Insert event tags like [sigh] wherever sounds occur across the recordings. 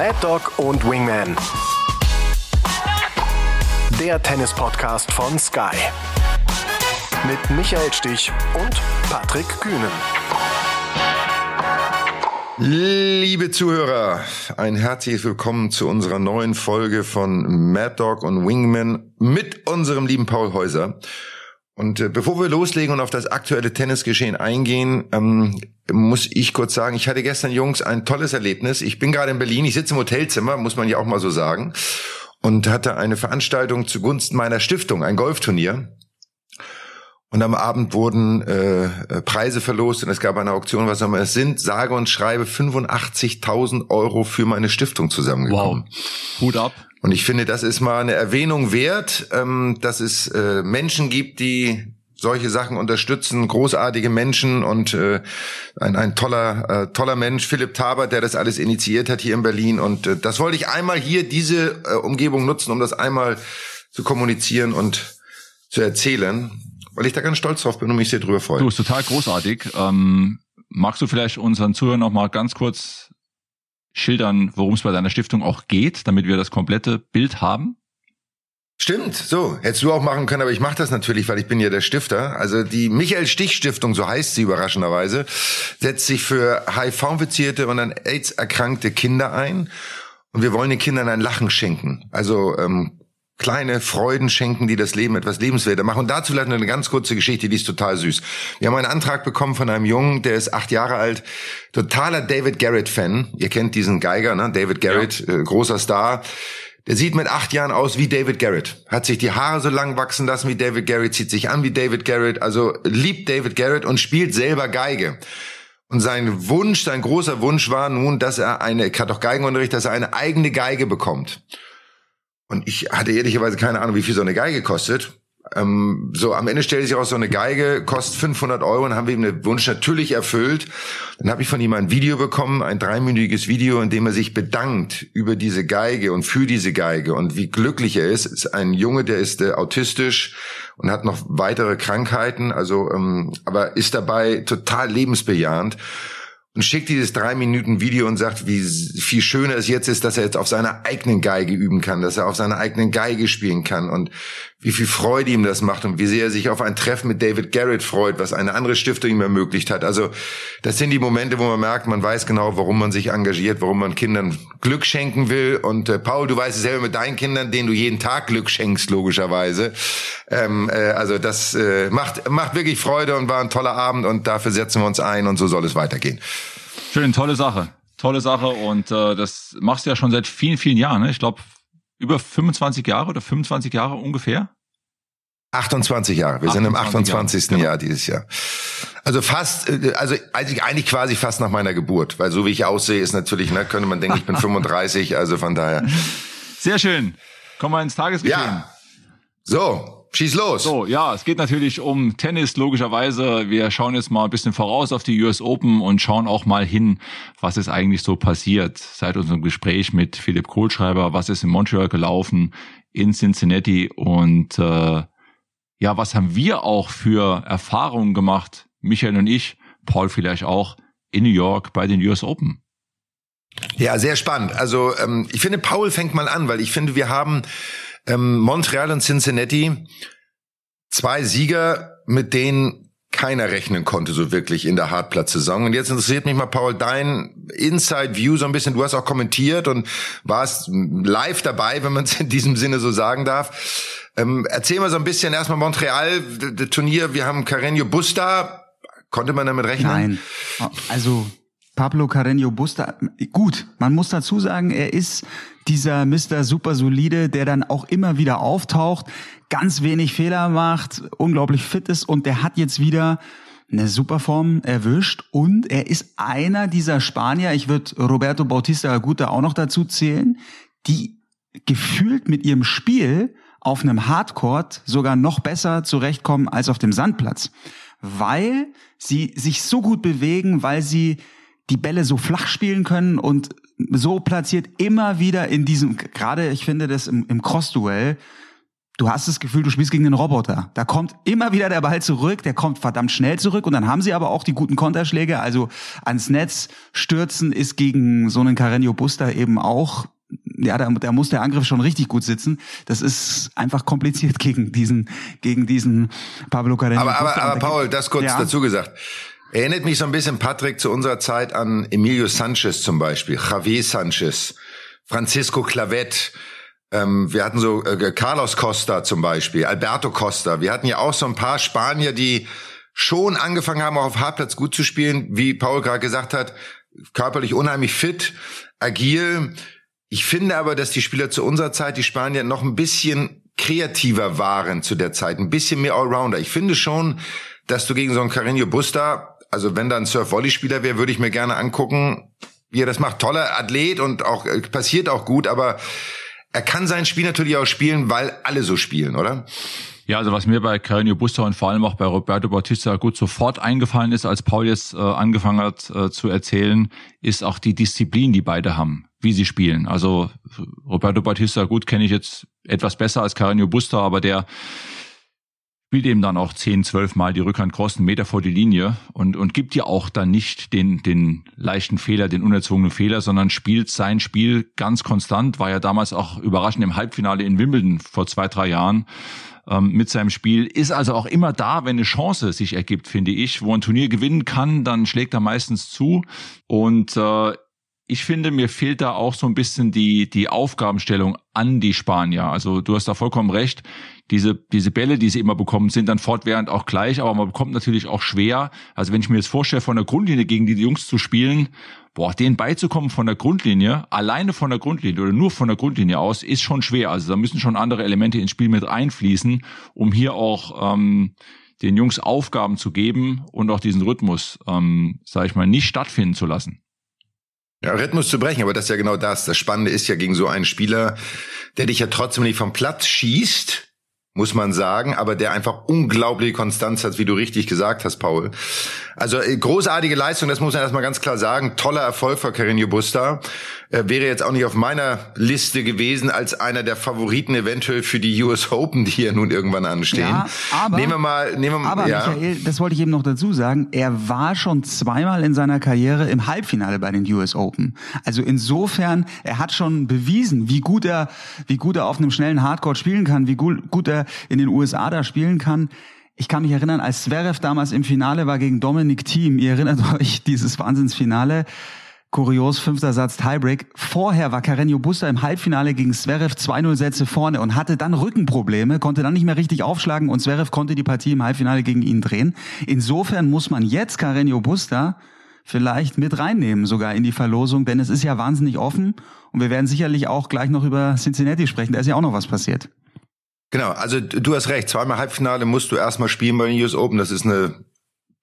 Mad Dog und Wingman. Der Tennis-Podcast von Sky. Mit Michael Stich und Patrick Kühnen. Liebe Zuhörer, ein herzliches Willkommen zu unserer neuen Folge von Mad Dog und Wingman mit unserem lieben Paul Häuser. Und äh, bevor wir loslegen und auf das aktuelle Tennisgeschehen eingehen, ähm, muss ich kurz sagen, ich hatte gestern, Jungs, ein tolles Erlebnis. Ich bin gerade in Berlin, ich sitze im Hotelzimmer, muss man ja auch mal so sagen, und hatte eine Veranstaltung zugunsten meiner Stiftung, ein Golfturnier. Und am Abend wurden äh, äh, Preise verlost und es gab eine Auktion, was auch immer. Es sind, sage und schreibe, 85.000 Euro für meine Stiftung zusammengekommen. Wow. Hut ab. Und ich finde, das ist mal eine Erwähnung wert, ähm, dass es äh, Menschen gibt, die solche Sachen unterstützen, großartige Menschen und äh, ein, ein toller, äh, toller Mensch, Philipp Tabert, der das alles initiiert hat hier in Berlin. Und äh, das wollte ich einmal hier, diese äh, Umgebung nutzen, um das einmal zu kommunizieren und zu erzählen weil ich da ganz stolz drauf bin und mich sehr drüber freue. Du, ist total großartig. Ähm, magst du vielleicht unseren Zuhörern noch mal ganz kurz schildern, worum es bei deiner Stiftung auch geht, damit wir das komplette Bild haben? Stimmt, so. Hättest du auch machen können, aber ich mache das natürlich, weil ich bin ja der Stifter. Also die Michael Stich Stiftung, so heißt sie überraschenderweise, setzt sich für HIV-infizierte und an AIDS erkrankte Kinder ein. Und wir wollen den Kindern ein Lachen schenken. Also ähm, kleine Freuden schenken, die das Leben etwas lebenswerter machen. Und dazu vielleicht eine ganz kurze Geschichte, die ist total süß. Wir haben einen Antrag bekommen von einem Jungen, der ist acht Jahre alt, totaler David Garrett-Fan. Ihr kennt diesen Geiger, ne? David Garrett, ja. äh, großer Star. Der sieht mit acht Jahren aus wie David Garrett. Hat sich die Haare so lang wachsen lassen wie David Garrett, zieht sich an wie David Garrett, also liebt David Garrett und spielt selber Geige. Und sein Wunsch, sein großer Wunsch war nun, dass er eine, er hat doch Geigenunterricht, dass er eine eigene Geige bekommt. Und ich hatte ehrlicherweise keine Ahnung, wie viel so eine Geige kostet. Ähm, so, am Ende stellte sich auch so eine Geige, kostet 500 Euro und haben wir ihm den Wunsch natürlich erfüllt. Dann habe ich von ihm ein Video bekommen, ein dreiminütiges Video, in dem er sich bedankt über diese Geige und für diese Geige und wie glücklich er ist. ist ein Junge, der ist äh, autistisch und hat noch weitere Krankheiten, also ähm, aber ist dabei total lebensbejahend und schickt dieses drei Minuten Video und sagt, wie viel schöner es jetzt ist, dass er jetzt auf seiner eigenen Geige üben kann, dass er auf seiner eigenen Geige spielen kann. Und wie viel Freude ihm das macht und wie sehr er sich auf ein Treffen mit David Garrett freut, was eine andere Stiftung ihm ermöglicht hat. Also das sind die Momente, wo man merkt, man weiß genau, warum man sich engagiert, warum man Kindern Glück schenken will. Und äh, Paul, du weißt es selber mit deinen Kindern, denen du jeden Tag Glück schenkst, logischerweise. Ähm, äh, also das äh, macht, macht wirklich Freude und war ein toller Abend und dafür setzen wir uns ein und so soll es weitergehen. Schön, tolle Sache. Tolle Sache und äh, das machst du ja schon seit vielen, vielen Jahren. Ne? Ich glaube, über 25 Jahre oder 25 Jahre ungefähr? 28 Jahre. Wir 28 sind im 28. Jahre, genau. Jahr dieses Jahr. Also fast, äh, also eigentlich quasi fast nach meiner Geburt, weil so wie ich aussehe, ist natürlich, ne, könnte man denken, ich bin [laughs] 35, also von daher. Sehr schön. Kommen wir ins Tagesgeschehen. Ja. So, Schieß los. So, ja, es geht natürlich um Tennis, logischerweise. Wir schauen jetzt mal ein bisschen voraus auf die US Open und schauen auch mal hin, was ist eigentlich so passiert seit unserem Gespräch mit Philipp Kohlschreiber, was ist in Montreal gelaufen, in Cincinnati und äh, ja, was haben wir auch für Erfahrungen gemacht, Michael und ich, Paul vielleicht auch, in New York bei den US Open. Ja, sehr spannend. Also ähm, ich finde, Paul fängt mal an, weil ich finde, wir haben ähm, Montreal und Cincinnati, zwei Sieger, mit denen keiner rechnen konnte so wirklich in der Hartplatz-Saison. Und jetzt interessiert mich mal, Paul, dein Inside View so ein bisschen. Du hast auch kommentiert und warst live dabei, wenn man es in diesem Sinne so sagen darf. Ähm, erzähl mal so ein bisschen erstmal Montreal, das Turnier. Wir haben Carreño Busta. Konnte man damit rechnen? Nein. Also Pablo Carreño Busta, gut, man muss dazu sagen, er ist dieser Mr. Super Solide, der dann auch immer wieder auftaucht, ganz wenig Fehler macht, unglaublich fit ist und der hat jetzt wieder eine super Form erwischt und er ist einer dieser Spanier, ich würde Roberto Bautista Aguta auch noch dazu zählen, die gefühlt mit ihrem Spiel auf einem Hardcourt sogar noch besser zurechtkommen als auf dem Sandplatz, weil sie sich so gut bewegen, weil sie die Bälle so flach spielen können und so platziert immer wieder in diesem, gerade ich finde das im, im Cross-Duell, du hast das Gefühl, du spielst gegen einen Roboter. Da kommt immer wieder der Ball zurück, der kommt verdammt schnell zurück und dann haben sie aber auch die guten Konterschläge. Also ans Netz stürzen ist gegen so einen Carreño Buster eben auch ja, da, da muss der Angriff schon richtig gut sitzen. Das ist einfach kompliziert gegen diesen, gegen diesen Pablo Carreño. Aber, aber, aber Paul, das kurz ja. dazu gesagt. Erinnert mich so ein bisschen, Patrick, zu unserer Zeit an Emilio Sanchez zum Beispiel, Javier Sanchez, Francisco Clavet, ähm, wir hatten so äh, Carlos Costa zum Beispiel, Alberto Costa. Wir hatten ja auch so ein paar Spanier, die schon angefangen haben, auch auf Hartplatz gut zu spielen, wie Paul gerade gesagt hat, körperlich unheimlich fit, agil. Ich finde aber, dass die Spieler zu unserer Zeit, die Spanier, noch ein bisschen kreativer waren zu der Zeit, ein bisschen mehr Allrounder. Ich finde schon, dass du gegen so einen Carreño Busta, also wenn da ein Surf-Volley-Spieler wäre, würde ich mir gerne angucken, wie er das macht. Toller Athlet und auch äh, passiert auch gut, aber er kann sein Spiel natürlich auch spielen, weil alle so spielen, oder? Ja, also was mir bei Carreño Busta und vor allem auch bei Roberto Bautista gut sofort eingefallen ist, als Paul jetzt äh, angefangen hat äh, zu erzählen, ist auch die Disziplin, die beide haben, wie sie spielen. Also Roberto Bautista, gut, kenne ich jetzt etwas besser als Carreño Busta, aber der spielt eben dann auch 10, 12 Mal die Rückhand cross, einen Meter vor die Linie und, und gibt ja auch dann nicht den, den leichten Fehler, den unerzwungenen Fehler, sondern spielt sein Spiel ganz konstant, war ja damals auch überraschend im Halbfinale in Wimbledon vor zwei, drei Jahren ähm, mit seinem Spiel, ist also auch immer da, wenn eine Chance sich ergibt, finde ich, wo ein Turnier gewinnen kann, dann schlägt er meistens zu und äh, ich finde, mir fehlt da auch so ein bisschen die, die Aufgabenstellung an die Spanier. Also du hast da vollkommen recht. Diese, diese Bälle, die sie immer bekommen, sind dann fortwährend auch gleich, aber man bekommt natürlich auch schwer. Also wenn ich mir jetzt vorstelle, von der Grundlinie gegen die Jungs zu spielen, boah, denen beizukommen von der Grundlinie, alleine von der Grundlinie oder nur von der Grundlinie aus, ist schon schwer. Also da müssen schon andere Elemente ins Spiel mit einfließen, um hier auch ähm, den Jungs Aufgaben zu geben und auch diesen Rhythmus, ähm, sage ich mal, nicht stattfinden zu lassen. Ja, Rhythmus zu brechen, aber das ist ja genau das. Das Spannende ist ja gegen so einen Spieler, der dich ja trotzdem nicht vom Platz schießt, muss man sagen, aber der einfach unglaubliche Konstanz hat, wie du richtig gesagt hast, Paul. Also äh, großartige Leistung, das muss man erstmal ganz klar sagen. Toller Erfolg für Carreño Busta. Äh, wäre jetzt auch nicht auf meiner Liste gewesen als einer der Favoriten eventuell für die US Open, die ja nun irgendwann anstehen. Ja, aber, nehmen wir mal, nehmen wir, aber ja. Michael, das wollte ich eben noch dazu sagen, er war schon zweimal in seiner Karriere im Halbfinale bei den US Open. Also insofern, er hat schon bewiesen, wie gut er, wie gut er auf einem schnellen Hardcore spielen kann, wie gut, gut er in den USA da spielen kann. Ich kann mich erinnern, als Zverev damals im Finale war gegen Dominic Thiem, ihr erinnert [laughs] euch dieses Wahnsinnsfinale, Kurios, fünfter Satz Tiebreak. Vorher war Carreño Busta im Halbfinale gegen Zverev 2-0 Sätze vorne und hatte dann Rückenprobleme, konnte dann nicht mehr richtig aufschlagen und Zverev konnte die Partie im Halbfinale gegen ihn drehen. Insofern muss man jetzt Carreño Busta vielleicht mit reinnehmen, sogar in die Verlosung, denn es ist ja wahnsinnig offen und wir werden sicherlich auch gleich noch über Cincinnati sprechen. Da ist ja auch noch was passiert. Genau, also du hast recht, zweimal Halbfinale musst du erstmal spielen bei den US Open. Das ist eine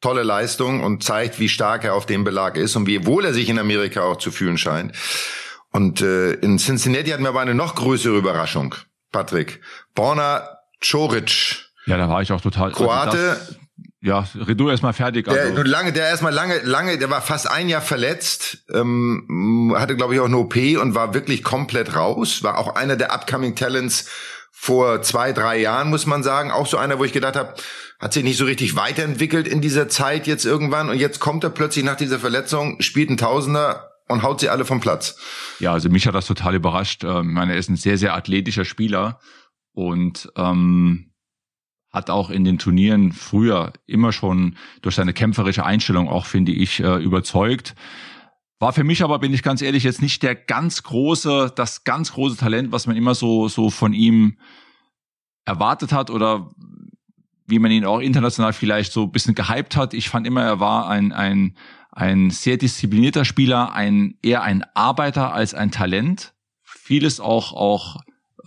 tolle Leistung und zeigt, wie stark er auf dem Belag ist und wie wohl er sich in Amerika auch zu fühlen scheint. Und äh, in Cincinnati hatten wir aber eine noch größere Überraschung, Patrick. Borna Coric. Ja, da war ich auch total. Also Kroate. Also das, ja, Redu erstmal fertig. Also. Der, lange, der erstmal lange, lange, der war fast ein Jahr verletzt, ähm, hatte glaube ich auch eine OP und war wirklich komplett raus. War auch einer der upcoming Talents vor zwei, drei Jahren, muss man sagen. Auch so einer, wo ich gedacht habe, hat sich nicht so richtig weiterentwickelt in dieser Zeit jetzt irgendwann. Und jetzt kommt er plötzlich nach dieser Verletzung, spielt ein Tausender und haut sie alle vom Platz. Ja, also mich hat das total überrascht. Ähm, ich meine, er ist ein sehr, sehr athletischer Spieler und ähm, hat auch in den Turnieren früher immer schon durch seine kämpferische Einstellung auch, finde ich, äh, überzeugt. War für mich aber, bin ich ganz ehrlich, jetzt nicht der ganz große, das ganz große Talent, was man immer so, so von ihm erwartet hat oder wie man ihn auch international vielleicht so ein bisschen gehypt hat. Ich fand immer, er war ein, ein, ein sehr disziplinierter Spieler, ein, eher ein Arbeiter als ein Talent. Vieles auch, auch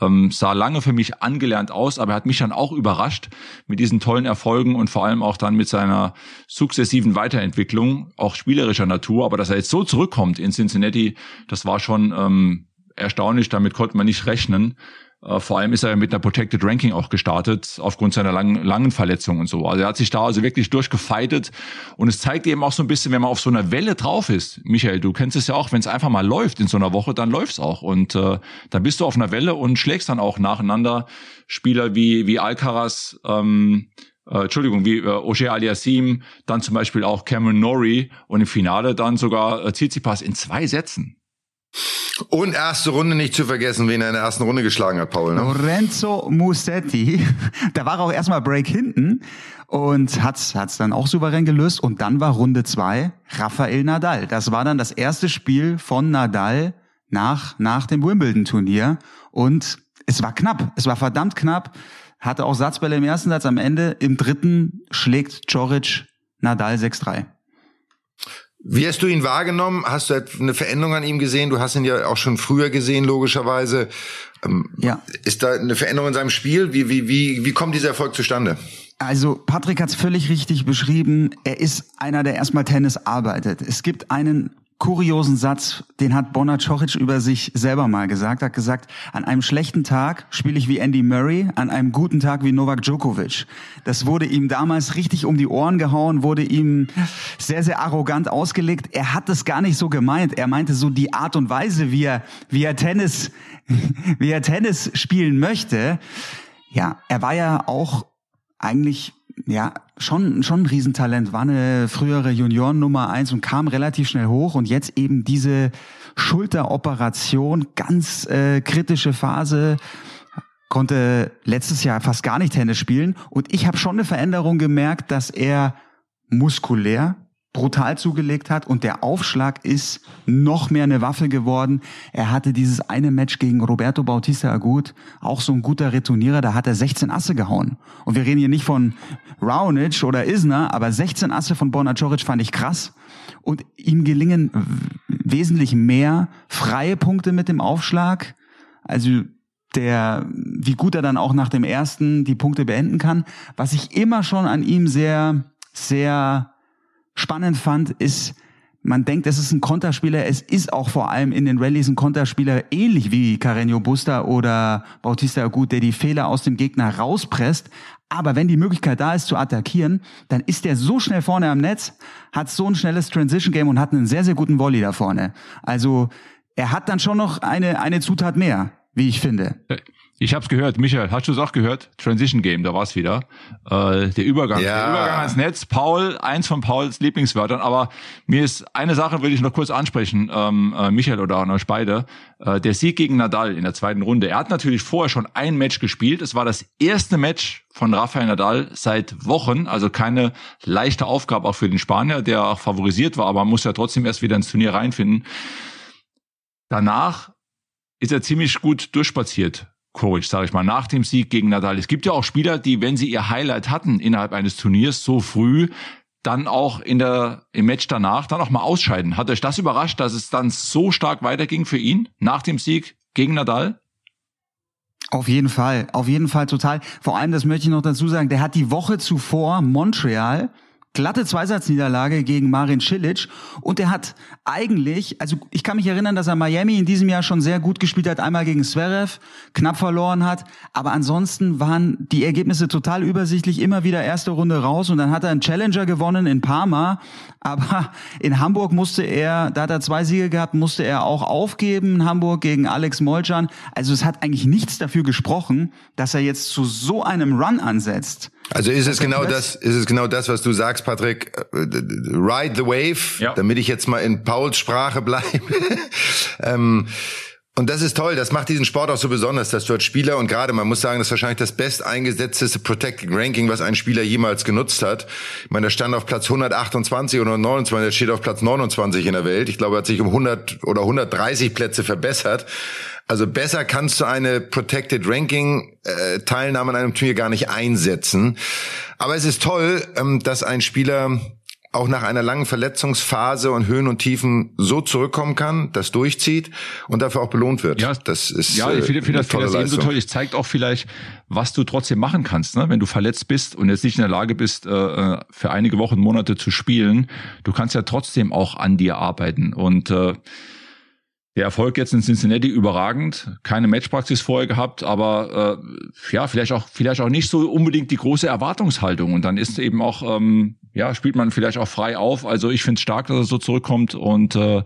ähm, sah lange für mich angelernt aus, aber er hat mich dann auch überrascht mit diesen tollen Erfolgen und vor allem auch dann mit seiner sukzessiven Weiterentwicklung, auch spielerischer Natur. Aber dass er jetzt so zurückkommt in Cincinnati, das war schon ähm, erstaunlich, damit konnte man nicht rechnen. Äh, vor allem ist er mit einer Protected Ranking auch gestartet, aufgrund seiner langen, langen Verletzung und so. Also er hat sich da also wirklich durchgefeitet. Und es zeigt eben auch so ein bisschen, wenn man auf so einer Welle drauf ist. Michael, du kennst es ja auch, wenn es einfach mal läuft in so einer Woche, dann läuft's auch. Und äh, dann bist du auf einer Welle und schlägst dann auch nacheinander Spieler wie, wie Alcaraz, ähm, äh, Entschuldigung, wie äh, Oje Aliassim, dann zum Beispiel auch Cameron Norrie und im Finale dann sogar äh, Tsitsipas in zwei Sätzen. Und erste Runde nicht zu vergessen, wen er in der ersten Runde geschlagen hat, Paul. Ne? Lorenzo Musetti, [laughs] da war auch erstmal Break hinten und hat's hat's dann auch souverän gelöst. Und dann war Runde zwei Rafael Nadal. Das war dann das erste Spiel von Nadal nach, nach dem Wimbledon-Turnier. Und es war knapp. Es war verdammt knapp. Hatte auch Satzbälle im ersten Satz. Am Ende, im dritten, schlägt Coric Nadal 6-3. Wie hast du ihn wahrgenommen? Hast du eine Veränderung an ihm gesehen? Du hast ihn ja auch schon früher gesehen, logischerweise. Ähm, ja. Ist da eine Veränderung in seinem Spiel? Wie, wie, wie, wie kommt dieser Erfolg zustande? Also Patrick hat es völlig richtig beschrieben. Er ist einer, der erstmal Tennis arbeitet. Es gibt einen kuriosen Satz, den hat Bona Coric über sich selber mal gesagt. Hat gesagt, an einem schlechten Tag spiele ich wie Andy Murray, an einem guten Tag wie Novak Djokovic. Das wurde ihm damals richtig um die Ohren gehauen, wurde ihm sehr, sehr arrogant ausgelegt. Er hat es gar nicht so gemeint. Er meinte so die Art und Weise, wie er, wie er Tennis, [laughs] wie er Tennis spielen möchte. Ja, er war ja auch eigentlich ja, schon, schon ein Riesentalent, war eine frühere Junioren Nummer eins und kam relativ schnell hoch. Und jetzt eben diese Schulteroperation, ganz äh, kritische Phase, konnte letztes Jahr fast gar nicht Tennis spielen. Und ich habe schon eine Veränderung gemerkt, dass er muskulär brutal zugelegt hat und der Aufschlag ist noch mehr eine Waffe geworden. Er hatte dieses eine Match gegen Roberto Bautista Agut, auch so ein guter Retournierer, da hat er 16 Asse gehauen. Und wir reden hier nicht von Raonic oder Isner, aber 16 Asse von Borna Coric fand ich krass. Und ihm gelingen wesentlich mehr freie Punkte mit dem Aufschlag. Also der, wie gut er dann auch nach dem ersten die Punkte beenden kann. Was ich immer schon an ihm sehr, sehr spannend fand, ist, man denkt, es ist ein Konterspieler. Es ist auch vor allem in den Rallyes ein Konterspieler, ähnlich wie Carreño Busta oder Bautista Agut, der die Fehler aus dem Gegner rauspresst. Aber wenn die Möglichkeit da ist zu attackieren, dann ist der so schnell vorne am Netz, hat so ein schnelles Transition Game und hat einen sehr, sehr guten Volley da vorne. Also er hat dann schon noch eine, eine Zutat mehr, wie ich finde. Ich habe es gehört, Michael, hast du es auch gehört? Transition Game, da war es wieder. Äh, der Übergang, ja. der Übergang ans Netz. Paul, eins von Pauls Lieblingswörtern. Aber mir ist eine Sache, will ich noch kurz ansprechen, ähm, äh, Michael oder an euch beide. Äh, der Sieg gegen Nadal in der zweiten Runde. Er hat natürlich vorher schon ein Match gespielt. Es war das erste Match von Rafael Nadal seit Wochen. Also keine leichte Aufgabe auch für den Spanier, der auch favorisiert war. Aber man muss ja trotzdem erst wieder ins Turnier reinfinden. Danach ist er ziemlich gut durchspaziert Coach, sage ich mal, nach dem Sieg gegen Nadal. Es gibt ja auch Spieler, die, wenn sie ihr Highlight hatten innerhalb eines Turniers so früh, dann auch in der, im Match danach dann auch mal ausscheiden. Hat euch das überrascht, dass es dann so stark weiterging für ihn nach dem Sieg gegen Nadal? Auf jeden Fall, auf jeden Fall total. Vor allem, das möchte ich noch dazu sagen, der hat die Woche zuvor Montreal glatte Zweisatzniederlage gegen Marin Cilic. Und er hat eigentlich, also ich kann mich erinnern, dass er Miami in diesem Jahr schon sehr gut gespielt hat, einmal gegen Zverev, knapp verloren hat, aber ansonsten waren die Ergebnisse total übersichtlich, immer wieder erste Runde raus. Und dann hat er einen Challenger gewonnen in Parma, aber in Hamburg musste er, da hat er zwei Siege gehabt, musste er auch aufgeben Hamburg gegen Alex Molchan, also es hat eigentlich nichts dafür gesprochen, dass er jetzt zu so einem Run ansetzt. Also ist es genau das, ist es genau das, was du sagst, Patrick, äh, ride the wave, ja. damit ich jetzt mal in Pauls Sprache bleibe. [laughs] ähm, und das ist toll, das macht diesen Sport auch so besonders, dass dort Spieler und gerade, man muss sagen, das ist wahrscheinlich das best eingesetzteste Protecting Ranking, was ein Spieler jemals genutzt hat. Ich meine, der stand auf Platz 128 oder 129, der steht auf Platz 29 in der Welt. Ich glaube, er hat sich um 100 oder 130 Plätze verbessert. Also besser kannst du eine Protected Ranking äh, Teilnahme an einem Turnier gar nicht einsetzen. Aber es ist toll, ähm, dass ein Spieler auch nach einer langen Verletzungsphase und Höhen und Tiefen so zurückkommen kann, das durchzieht und dafür auch belohnt wird. Ja, das ist ja, ich finde, finde das, finde das eben so toll. Es zeigt auch vielleicht, was du trotzdem machen kannst, ne? wenn du verletzt bist und jetzt nicht in der Lage bist, äh, äh für einige Wochen, Monate zu spielen. Du kannst ja trotzdem auch an dir arbeiten und äh, Der Erfolg jetzt in Cincinnati überragend, keine Matchpraxis vorher gehabt, aber äh, ja, vielleicht auch vielleicht auch nicht so unbedingt die große Erwartungshaltung und dann ist eben auch ähm, ja, spielt man vielleicht auch frei auf. Also ich finde es stark, dass er so zurückkommt und äh,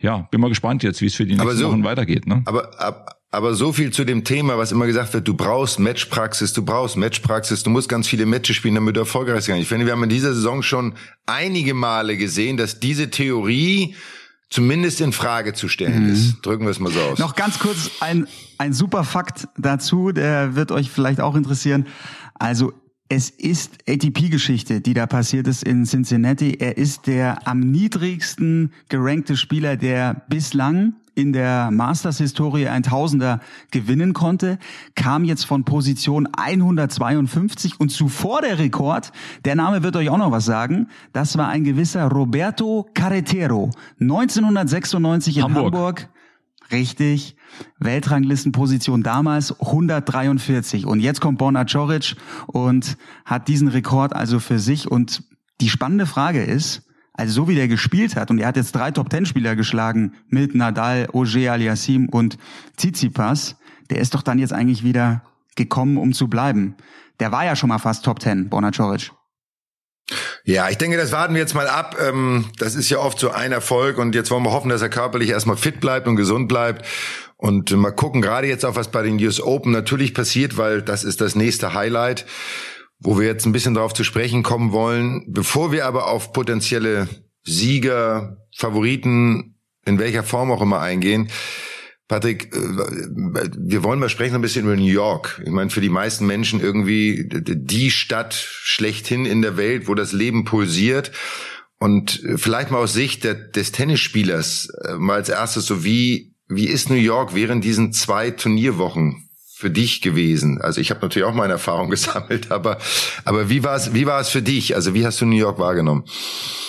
ja, bin mal gespannt jetzt, wie es für die nächsten so, Wochen weitergeht. Ne? Aber ab, aber so viel zu dem Thema, was immer gesagt wird, du brauchst Matchpraxis, du brauchst Matchpraxis, du musst ganz viele Matches spielen, damit du erfolgreich sein. Ich finde, wir haben in dieser Saison schon einige Male gesehen, dass diese Theorie zumindest in Frage zu stellen mhm. ist. Drücken wir es mal so aus. Noch ganz kurz ein, ein super Fakt dazu, der wird euch vielleicht auch interessieren. Also es ist ATP-Geschichte, die da passiert ist in Cincinnati. Er ist der am niedrigsten gerankte Spieler, der bislang in der Masters-Historie ein Tausender gewinnen konnte, kam jetzt von Position 152 und zuvor der Rekord, der Name wird euch auch noch was sagen, das war ein gewisser Roberto Carretero, 1996 in Hamburg. Hamburg Richtig. Weltranglistenposition damals 143. Und jetzt kommt Borna Coric und hat diesen Rekord also für sich. Und die spannende Frage ist, also so wie der gespielt hat, und er hat jetzt drei Top-Ten-Spieler geschlagen mit Nadal, Auger Aliassim und Tsitsipas, der ist doch dann jetzt eigentlich wieder gekommen, um zu bleiben. Der war ja schon mal fast Top-Ten, Borna Coric. Ja, ich denke, das warten wir jetzt mal ab. Ähm, das ist ja oft so ein Erfolg und jetzt wollen wir hoffen, dass er körperlich erstmal fit bleibt und gesund bleibt. Und mal gucken, gerade jetzt auch, was bei den US Open natürlich passiert, weil das ist das nächste Highlight, wo wir jetzt ein bisschen darauf zu sprechen kommen wollen. Bevor wir aber auf potenzielle Sieger, Favoriten, in welcher Form auch immer eingehen, Patrick, äh, wir wollen mal sprechen ein bisschen über New York. Ich meine, für die meisten Menschen irgendwie die Stadt schlechthin in der Welt, wo das Leben pulsiert. Und vielleicht mal aus Sicht des Tennisspielers, äh, mal als erstes so, wie, wie ist New York während diesen zwei Turnierwochen für dich gewesen? Also ich habe natürlich auch meine Erfahrung [laughs] gesammelt, aber, aber wie war es wie war es für dich? Also wie hast du New York wahrgenommen?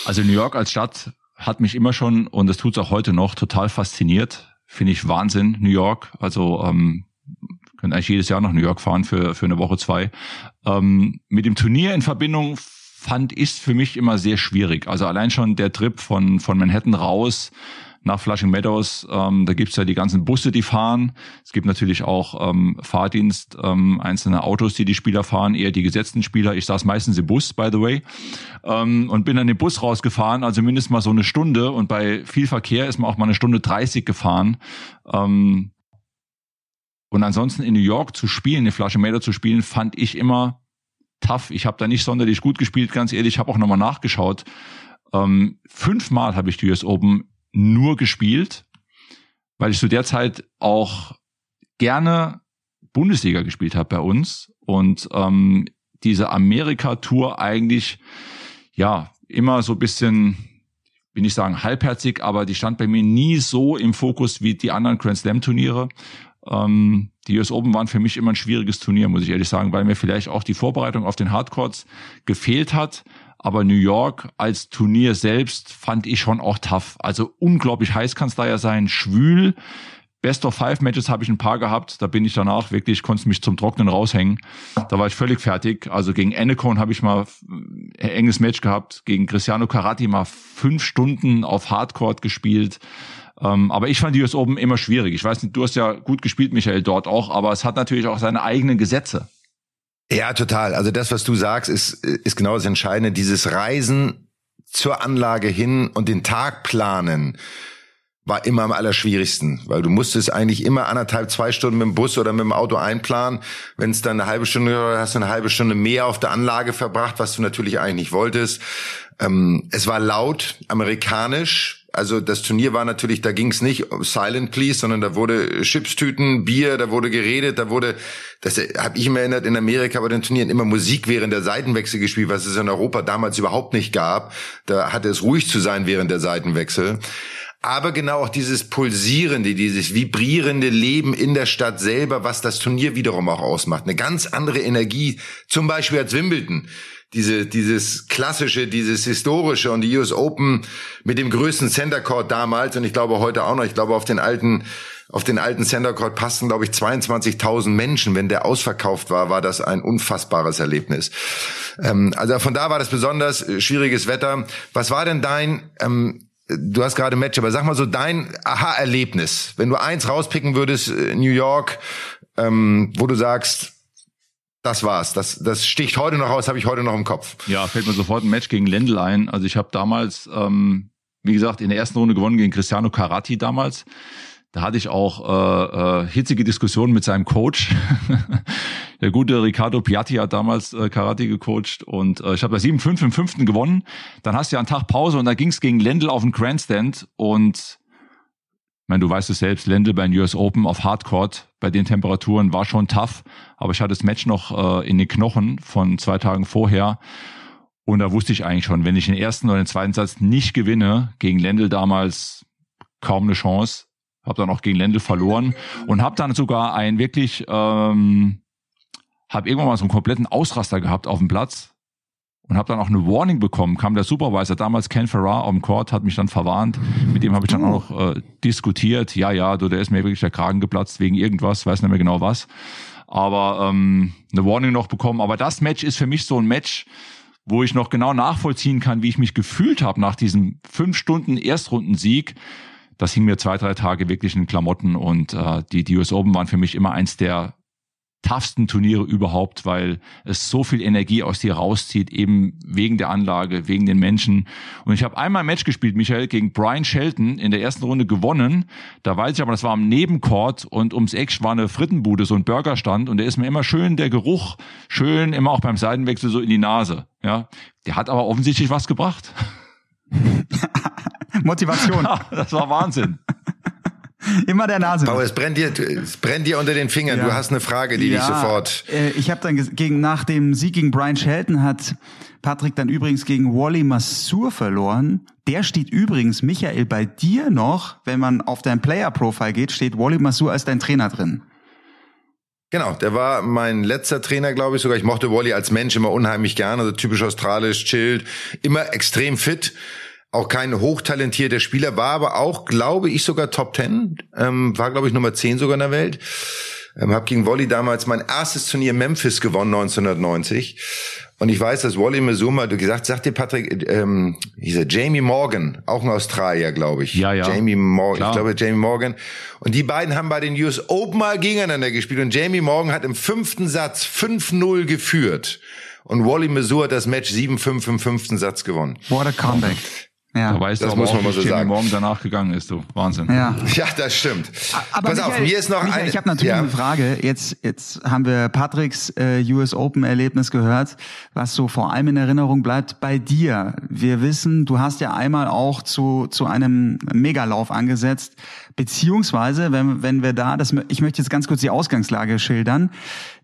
Also New York als Stadt hat mich immer schon, und das tut es auch heute noch, total fasziniert finde ich Wahnsinn, New York. Also ähm, können eigentlich jedes Jahr nach New York fahren für, für eine Woche, zwei. Ähm, mit dem Turnier in Verbindung fand ich für mich immer sehr schwierig. Also allein schon der Trip von, von Manhattan raus nach Flushing Meadows. Ähm, da gibt's ja die ganzen Busse, die fahren. Es gibt natürlich auch ähm, Fahrdienst, ähm, einzelne Autos, die die Spieler fahren, eher die gesetzten Spieler. Ich saß meistens im Bus, by the way, ähm, und bin dann im Bus rausgefahren, also mindestens mal so eine Stunde. Und bei viel Verkehr ist man auch mal eine Stunde 30 gefahren. Ähm, und ansonsten in New York zu spielen, in Flushing Meadows zu spielen, fand ich immer tough. Ich habe da nicht sonderlich gut gespielt, ganz ehrlich. Ich habe auch nochmal nachgeschaut. Ähm, fünfmal habe ich die US Open nur gespielt, weil ich zu der Zeit auch gerne Bundesliga gespielt habe bei uns und ähm, diese Amerika-Tour eigentlich ja immer so bisschen, will nicht sagen halbherzig, aber die stand bei mir nie so im Fokus wie die anderen Grand Slam-Turniere. Ähm, die US Open waren für mich immer ein schwieriges Turnier, muss ich ehrlich sagen, weil mir vielleicht auch die Vorbereitung auf den Hardcourts gefehlt hat. Aber New York als Turnier selbst fand ich schon auch tough. Also unglaublich heiß kann es da ja sein, schwül. Best of Five Matches habe ich ein paar gehabt. Da bin ich danach wirklich, konnte mich zum Trocknen raushängen. Da war ich völlig fertig. Also gegen Ennekon habe ich mal ein enges Match gehabt. Gegen Cristiano Carati mal fünf Stunden auf Hardcourt gespielt. Ähm, aber ich fand die US Open immer schwierig. Ich weiß nicht, du hast ja gut gespielt, Michael, dort auch. Aber es hat natürlich auch seine eigenen Gesetze. Ja, total. Also das, was du sagst, ist, ist genau das Entscheidende. Dieses Reisen zur Anlage hin und den Tag planen war immer am allerschwierigsten, weil du musstest eigentlich immer anderthalb, zwei Stunden mit dem Bus oder mit dem Auto einplanen. Wenn es dann eine halbe Stunde, hast du eine halbe Stunde mehr auf der Anlage verbracht, was du natürlich eigentlich nicht wolltest. Ähm, es war laut, amerikanisch, also das Turnier war natürlich, da ging es nicht silent please, sondern da wurde Chipstüten, Bier, da wurde geredet, da wurde, das habe ich mir erinnert, in Amerika bei den Turnieren immer Musik während der Seitenwechsel gespielt, was es in Europa damals überhaupt nicht gab. Da hatte es ruhig zu sein während der Seitenwechsel. Aber genau auch dieses pulsierende, dieses vibrierende Leben in der Stadt selber, was das Turnier wiederum auch ausmacht. Eine ganz andere Energie, zum Beispiel als Wimbledon diese, dieses klassische, dieses historische und die US Open mit dem größten Center Court damals und ich glaube heute auch noch, ich glaube auf den alten, auf den alten Center Court passten, glaube ich, 22.000 Menschen. Wenn der ausverkauft war, war das ein unfassbares Erlebnis. Ähm, also von da war das besonders äh, schwieriges Wetter. Was war denn dein, ähm, du hast gerade Match, aber sag mal so dein Aha-Erlebnis, wenn du eins rauspicken würdest, äh, New York, ähm, wo du sagst, das war's. Das, das sticht heute noch aus, habe ich heute noch im Kopf. Ja, fällt mir sofort ein Match gegen Lendl ein. Also ich habe damals, ähm, wie gesagt, in der ersten Runde gewonnen gegen Cristiano Carati damals. Da hatte ich auch äh, äh, hitzige Diskussionen mit seinem Coach. [laughs] der gute Riccardo Piatti hat damals äh, Karate gecoacht und äh, ich habe da 7-5 im fünften gewonnen. Dann hast du ja einen Tag Pause und da ging es gegen Lendl auf den Grandstand und ich meine, du weißt es selbst, Lendl bei den US Open auf Hardcourt bei den Temperaturen war schon tough, aber ich hatte das Match noch äh, in den Knochen von zwei Tagen vorher. Und da wusste ich eigentlich schon, wenn ich den ersten oder den zweiten Satz nicht gewinne, gegen Lendl damals kaum eine Chance, habe dann auch gegen Lendl verloren und habe dann sogar ein wirklich, ähm, habe irgendwann mal so einen kompletten Ausraster gehabt auf dem Platz und habe dann auch eine Warning bekommen. Kam der Supervisor, damals Ken Farrar auf dem Court, hat mich dann verwarnt. Mit dem habe ich dann auch noch äh, diskutiert. Ja, ja, du, der ist mir wirklich der Kragen geplatzt wegen irgendwas, weiß nicht mehr genau was. Aber ähm, eine Warning noch bekommen. Aber das Match ist für mich so ein Match, wo ich noch genau nachvollziehen kann, wie ich mich gefühlt habe nach diesem fünf Stunden Erstrundensieg das hing mir zwei, drei Tage wirklich in den Klamotten und äh, die, die US Open waren für mich immer eins der toughsten Turniere überhaupt, weil es so viel Energie aus dir rauszieht, eben wegen der Anlage, wegen den Menschen. Und ich habe einmal ein Match gespielt, Michael, gegen Brian Shelton in der ersten Runde gewonnen. Da weiß ich aber, das war am Nebencourt und ums Eck war eine Frittenbude, so ein Burgerstand und der ist mir immer schön, der Geruch, schön immer auch beim Seitenwechsel so in die Nase. Ja, der hat aber offensichtlich was gebracht. [laughs] Motivation. [laughs] das war Wahnsinn. [laughs] Immer der Nase. Aber es brennt dir, es brennt dir unter den Fingern. Ja. Du hast eine Frage, die ja, dich sofort. Äh, ich habe dann gegen nach dem Sieg gegen Brian Shelton hat Patrick dann übrigens gegen Wally Massour verloren. Der steht übrigens, Michael, bei dir noch, wenn man auf dein Player-Profile geht, steht Wally Massour als dein Trainer drin. Genau, der war mein letzter Trainer, glaube ich sogar. Ich mochte Wally als Mensch immer unheimlich gerne, also typisch australisch, chillt, immer extrem fit auch kein hochtalentierter Spieler, war aber auch, glaube ich, sogar Top Ten, ähm, war, glaube ich, Nummer 10 sogar in der Welt. Ähm, habe gegen Wally damals mein erstes Turnier Memphis gewonnen, 1990. Und ich weiß, dass Wally Mesuma, du gesagt, sagt dir Patrick, ähm, dieser Jamie Morgan, auch ein Australier, glaube ich. Ja, ja. Jamie Morgan, ich glaube Jamie Morgan. Und die beiden haben bei den US Open mal gegeneinander gespielt. Und Jamie Morgan hat im fünften Satz 5-0 geführt. Und Wally Mesur hat das Match 7-5 im fünften Satz gewonnen. What a comeback. Ja. Da weißt das du aber muss man auch, mal so sagen. morgen danach gegangen ist, du. Wahnsinn. Ja, ja das stimmt. Aber Pass Michael, auf, mir ist noch Michael, eine, Ich habe natürlich ja. eine Frage. Jetzt, jetzt haben wir Patricks äh, US Open Erlebnis gehört, was so vor allem in Erinnerung bleibt bei dir. Wir wissen, du hast ja einmal auch zu, zu einem Megalauf angesetzt. Beziehungsweise, wenn, wenn wir da, das, ich möchte jetzt ganz kurz die Ausgangslage schildern.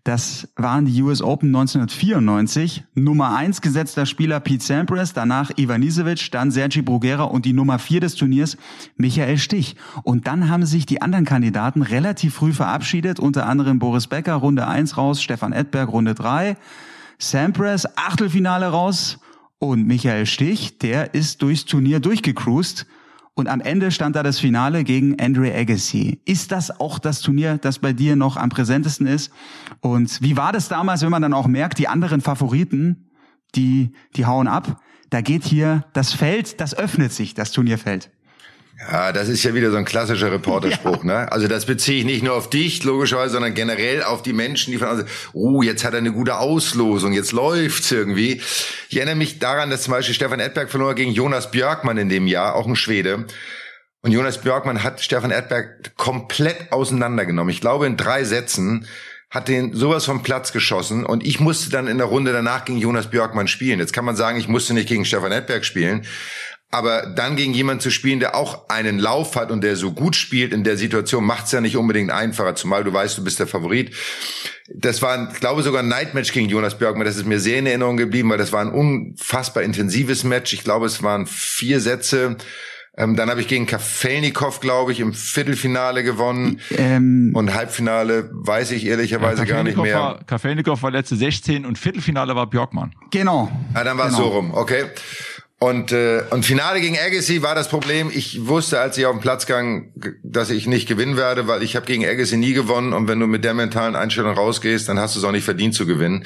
Das waren die US Open 1994. Nummer eins gesetzter Spieler Pete Sampras, danach Ivan Isevic, dann Sergi Bruguera und die Nummer vier des Turniers Michael Stich. Und dann haben sich die anderen Kandidaten relativ früh verabschiedet, unter anderem Boris Becker, Runde eins raus, Stefan Edberg, Runde drei, Sampras, Achtelfinale raus und Michael Stich, der ist durchs Turnier durchgecruised und am Ende stand da das Finale gegen Andre Agassi. Ist das auch das Turnier, das bei dir noch am präsentesten ist? Und wie war das damals, wenn man dann auch merkt, die anderen Favoriten, die, die hauen ab? Da geht hier das Feld, das öffnet sich, das Turnierfeld. Ja, das ist ja wieder so ein klassischer Reporterspruch, [laughs] ja. ne? Also das beziehe ich nicht nur auf dich, logischerweise, sondern generell auf die Menschen, die von also, oh, jetzt hat er eine gute Auslosung, jetzt läuft's irgendwie. Ich erinnere mich daran, dass zum Beispiel Stefan Edberg verlor gegen Jonas Björkmann in dem Jahr, auch ein Schwede. Und Jonas Björkmann hat Stefan Edberg komplett auseinandergenommen. Ich glaube in drei Sätzen hat den sowas vom Platz geschossen und ich musste dann in der Runde danach gegen Jonas Björkmann spielen. Jetzt kann man sagen, ich musste nicht gegen Stefan Edberg spielen, aber dann gegen jemanden zu spielen, der auch einen Lauf hat und der so gut spielt in der Situation, macht es ja nicht unbedingt einfacher, zumal du weißt, du bist der Favorit. Das war, ich glaube, sogar ein Nightmatch gegen Jonas Björkmann. Das ist mir sehr in Erinnerung geblieben, weil das war ein unfassbar intensives Match. Ich glaube, es waren vier Sätze. Ähm, dann habe ich gegen Kafelnikov, glaube ich, im Viertelfinale gewonnen. Ähm, und Halbfinale weiß ich ehrlicherweise ja, gar nicht mehr. War, Kafelnikov war letzte 16 und Viertelfinale war Björkmann. Genau. Ah, dann war es genau. so rum, okay. Und, äh, und Finale gegen Agassi war das Problem. Ich wusste, als ich auf den Platz ging, dass ich nicht gewinnen werde, weil ich habe gegen Agassi nie gewonnen. Und wenn du mit der mentalen Einstellung rausgehst, dann hast du es auch nicht verdient zu gewinnen.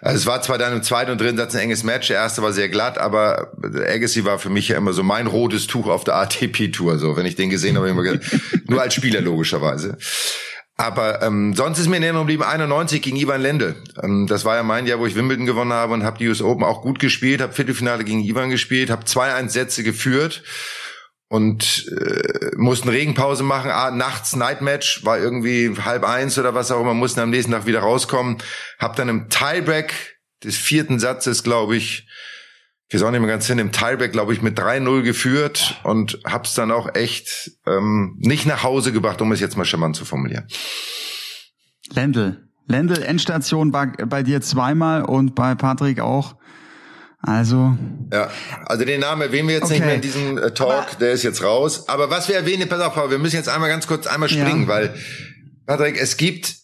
Also es war zwar dann im zweiten und dritten Satz ein enges Match. Der erste war sehr glatt, aber Agassi war für mich ja immer so mein rotes Tuch auf der ATP-Tour. So, wenn ich den gesehen habe, immer [laughs] nur als Spieler logischerweise. Aber ähm, sonst ist mir in Erinnerung geblieben 91 gegen Ivan Lendl. Ähm, das war ja mein Jahr, wo ich Wimbledon gewonnen habe und habe die US Open auch gut gespielt, habe Viertelfinale gegen Ivan gespielt, habe zwei 1 Sätze geführt und äh, mussten Regenpause machen. Ah, nachts Nightmatch war irgendwie halb eins oder was auch immer, mussten am nächsten Tag wieder rauskommen. Hab dann im Tiebreak des vierten Satzes, glaube ich, ich weiß auch nicht mehr ganz hin, im Tiebreak, glaube ich, mit 3-0 geführt und hab's dann auch echt ähm, nicht nach Hause gebracht, um es jetzt mal charmant zu formulieren. Lendl. Lendl Endstation war bei dir zweimal und bei Patrick auch. Also. Ja, also den Namen erwähnen wir jetzt okay. nicht mehr in diesem äh, Talk, Aber, der ist jetzt raus. Aber was wir erwähnen, pass auf, wir müssen jetzt einmal ganz kurz einmal springen, ja. weil, Patrick, es gibt,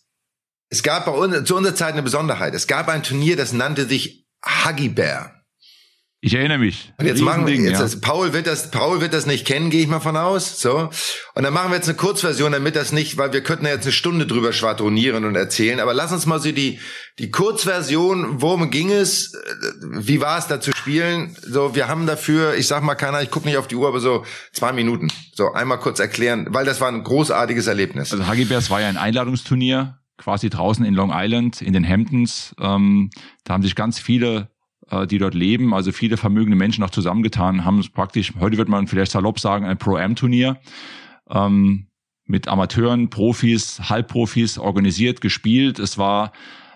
es gab bei uns, zu unserer Zeit eine Besonderheit. Es gab ein Turnier, das nannte sich Huggy Bear. Ich erinnere mich. Und jetzt machen wir jetzt ja. das, Paul wird das, Paul wird das nicht kennen, gehe ich mal von aus. So. Und dann machen wir jetzt eine Kurzversion, damit das nicht, weil wir könnten ja jetzt eine Stunde drüber schwadronieren und erzählen. Aber lass uns mal so die, die Kurzversion, worum ging es, wie war es da zu spielen? So, wir haben dafür, ich sag mal keiner, ich gucke nicht auf die Uhr, aber so zwei Minuten. So, einmal kurz erklären, weil das war ein großartiges Erlebnis. Also Huggy Bears war ja ein Einladungsturnier, quasi draußen in Long Island, in den Hamptons. Ähm, da haben sich ganz viele äh, die dort leben, also viele vermögende Menschen auch zusammengetan, haben praktisch, heute wird man vielleicht salopp sagen, ein Pro-Am-Turnier ähm, mit Amateuren, Profis, Halbprofis organisiert, gespielt. Es war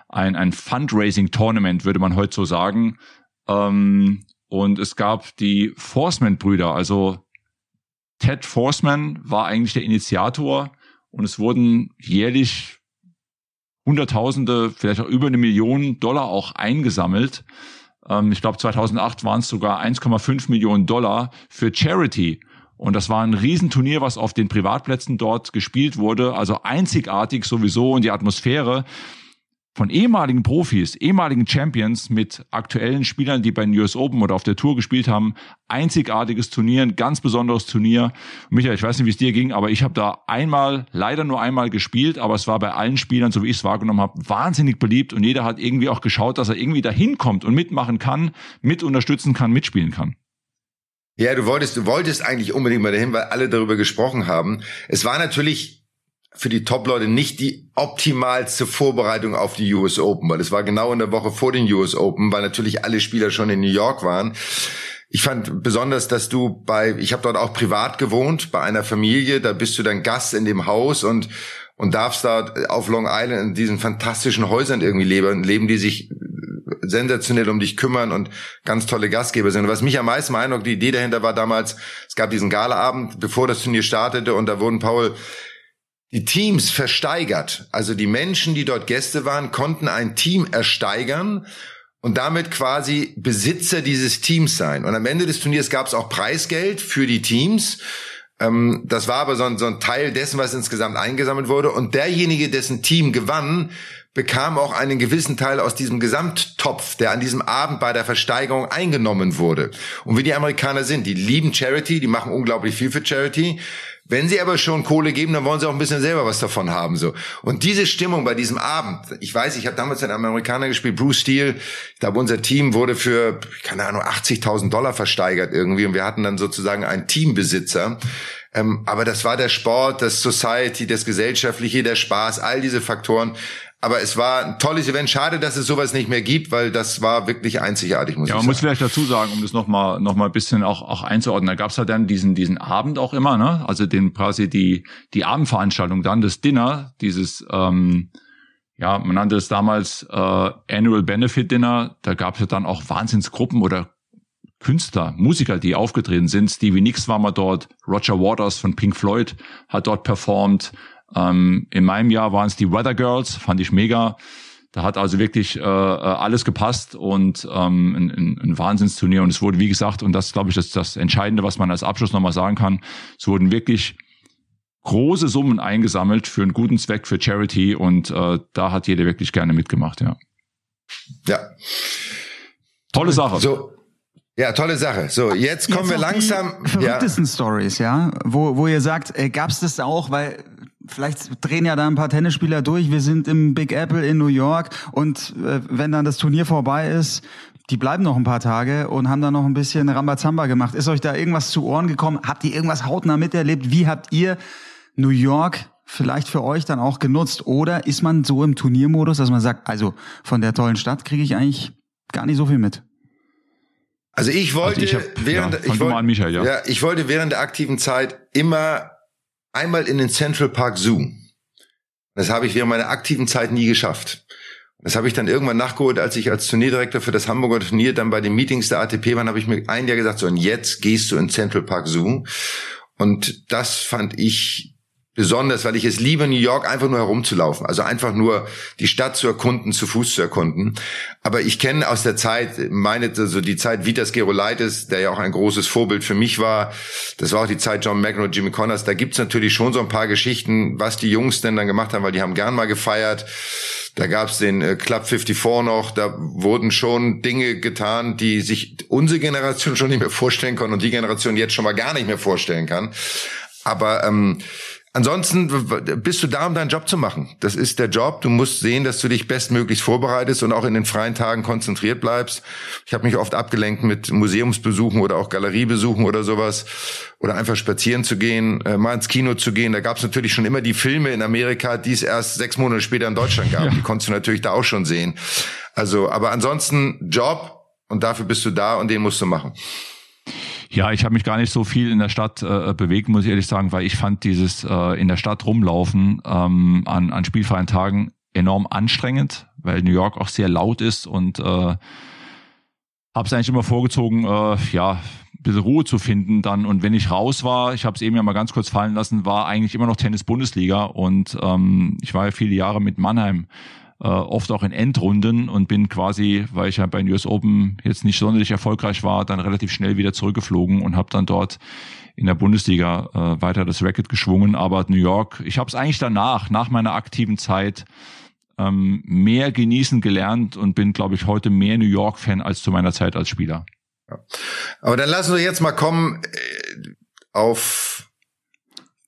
ein, ein Fundraising-Tournament, würde man heute so sagen. Ähm, und es gab die Forceman-Brüder, also Ted Forceman war eigentlich der Initiator und es wurden jährlich Hunderttausende, vielleicht auch über eine Million Dollar auch eingesammelt ähm, ich glaube 2008 waren es sogar 1,5 Millionen Dollar für Charity. Und das war ein Riesenturnier, was auf den Privatplätzen dort gespielt wurde. Also einzigartig sowieso und die Atmosphäre von ehemaligen Profis, ehemaligen Champions mit aktuellen Spielern, die bei den US Open oder auf der Tour gespielt haben. Einzigartiges Turnier, ein ganz besonderes Turnier. Michael, ich weiß nicht, wie es dir ging, aber ich habe da einmal, leider nur einmal gespielt, aber es war bei allen Spielern, so wie ich es wahrgenommen habe, wahnsinnig beliebt und jeder hat irgendwie auch geschaut, dass er irgendwie dahin kommt und mitmachen kann, mit unterstützen kann, mitspielen kann. Ja, du wolltest, du wolltest eigentlich unbedingt mal dahin, weil alle darüber gesprochen haben. Es war natürlich für die Top-Leute nicht die optimalste Vorbereitung auf die US Open, weil es war genau in der Woche vor den US Open, weil natürlich alle Spieler schon in New York waren. Ich fand besonders, dass du bei, ich habe dort auch privat gewohnt, bei einer Familie, da bist du dann Gast in dem Haus und und darfst da auf Long Island in diesen fantastischen Häusern irgendwie leben, leben die sich sensationell um dich kümmern und ganz tolle Gastgeber sind. Was mich am meisten beeindruckt, die Idee dahinter war damals, es gab diesen Galaabend, bevor das Turnier startete und da wurden Paul die Teams versteigert. Also die Menschen, die dort Gäste waren, konnten ein Team ersteigern und damit quasi Besitzer dieses Teams sein. Und am Ende des Turniers gab es auch Preisgeld für die Teams. Ähm, das war aber so ein, so ein Teil dessen, was insgesamt eingesammelt wurde. Und derjenige, dessen Team gewann, bekam auch einen gewissen Teil aus diesem Gesamttopf, der an diesem Abend bei der Versteigerung eingenommen wurde. Und wie die Amerikaner sind, die lieben Charity, die machen unglaublich viel für Charity. Wenn sie aber schon Kohle geben, dann wollen sie auch ein bisschen selber was davon haben so. Und diese Stimmung bei diesem Abend, ich weiß, ich habe damals mit einem Amerikaner gespielt, Bruce Steele. Ich glaube, unser Team wurde für keine Ahnung 80.000 Dollar versteigert irgendwie und wir hatten dann sozusagen einen Teambesitzer. Ähm, aber das war der Sport, das Society, das Gesellschaftliche, der Spaß, all diese Faktoren. Aber es war ein tolles Event. Schade, dass es sowas nicht mehr gibt, weil das war wirklich einzigartig, muss ja, ich man muss vielleicht dazu sagen, um das nochmal noch mal ein bisschen auch, auch einzuordnen. Da gab es halt dann diesen, diesen Abend auch immer, ne? Also den quasi die, die Abendveranstaltung, dann das Dinner, dieses, ähm, ja, man nannte es damals äh, Annual Benefit Dinner. Da gab es ja dann auch Wahnsinnsgruppen oder Künstler, Musiker, die aufgetreten sind. Stevie Nicks war mal dort, Roger Waters von Pink Floyd hat dort performt. Ähm, in meinem Jahr waren es die Weather Girls, fand ich mega. Da hat also wirklich äh, äh, alles gepasst und ähm, ein, ein, ein Wahnsinnsturnier. Und es wurde, wie gesagt, und das glaube ich, das das Entscheidende, was man als Abschluss nochmal sagen kann, es wurden wirklich große Summen eingesammelt für einen guten Zweck, für Charity und äh, da hat jeder wirklich gerne mitgemacht, ja. Ja. Tolle Sache. So, Ja, tolle Sache. So, jetzt kommen Jetzt wir langsam. Die verrücktesten Stories, ja, wo, wo ihr sagt, äh, gab's das auch, weil vielleicht drehen ja da ein paar Tennisspieler durch. Wir sind im Big Apple in New York und äh, wenn dann das Turnier vorbei ist, die bleiben noch ein paar Tage und haben dann noch ein bisschen Rambazamba gemacht. Ist euch da irgendwas zu Ohren gekommen? Habt ihr irgendwas hautnah miterlebt? Wie habt ihr New York vielleicht für euch dann auch genutzt? Oder ist man so im Turniermodus, dass man sagt, also von der tollen Stadt kriege ich eigentlich gar nicht so viel mit? Also ich wollte Also ich hab- während ja, ich wollte, Michael, ja. ich wollte während der aktiven Zeit immer einmal in den Central Park Zoo. Das habe ich während meiner aktiven Zeit nie geschafft. Das habe ich dann irgendwann nachgeholt, als ich als Turnierdirektor für das Hamburger Turnier dann bei den Meetings der ATP war, habe ich mir ein Jahr gesagt, so und jetzt gehst du in Central Park Zoo. Und das fand ich besonders, weil ich es liebe, New York einfach nur herumzulaufen. Also einfach nur die Stadt zu erkunden, zu Fuß zu erkunden. Aber ich kenne aus der Zeit, meine, so die Zeit Vitas Gerolaitis, der ja auch ein großes Vorbild für mich war. Das war auch die Zeit John McEnroe, Jimmy Connors. Da gibt's natürlich schon so ein paar Geschichten, was die Jungs denn dann gemacht haben, weil die haben gern mal gefeiert. Da gab's den äh, Club 54 noch, da wurden schon Dinge getan, die sich unsere Generation schon nicht mehr vorstellen kann und die Generation jetzt schon mal gar nicht mehr vorstellen kann. Aber ähm, ansonsten bist du da, um deinen Job zu machen. Das ist der Job. Du musst sehen, dass du dich bestmöglichst vorbereitest und auch in den freien Tagen konzentriert bleibst. Ich habe mich oft abgelenkt mit Museumsbesuchen oder auch Galeriebesuchen oder sowas. Oder einfach spazieren zu gehen, äh, mal ins Kino zu gehen. Da gab es natürlich schon immer die Filme in Amerika, die es erst sechs Monate später in Deutschland gab. Die konntest du natürlich da auch schon sehen. Also, aber ansonsten Job und dafür bist du da und den musst du machen. Ja, ich habe mich gar nicht so viel in der Stadt äh, bewegt, muss ich ehrlich sagen, weil ich fand dieses äh, in der Stadt rumlaufen ähm, an, an spielfreien Tagen enorm anstrengend, weil New York auch sehr laut ist und äh, habe es eigentlich immer vorgezogen, äh, ja, ein bisschen Ruhe zu finden dann. Und wenn ich raus war, ich habe es eben ja mal ganz kurz fallen lassen, war eigentlich immer noch Tennis-Bundesliga und ähm, ich war ja viele Jahre mit Mannheim äh, oft auch in Endrunden und bin quasi, weil ich ja bei den US Open jetzt nicht sonderlich erfolgreich war, dann relativ schnell wieder zurückgeflogen und habe dann dort in der Bundesliga äh, weiter das Racket geschwungen. Aber New York, ich habe es eigentlich danach, nach meiner aktiven Zeit, ähm, mehr genießen gelernt und bin, glaube ich, heute mehr New York-Fan als zu meiner Zeit als Spieler. Aber dann lassen wir jetzt mal kommen äh, auf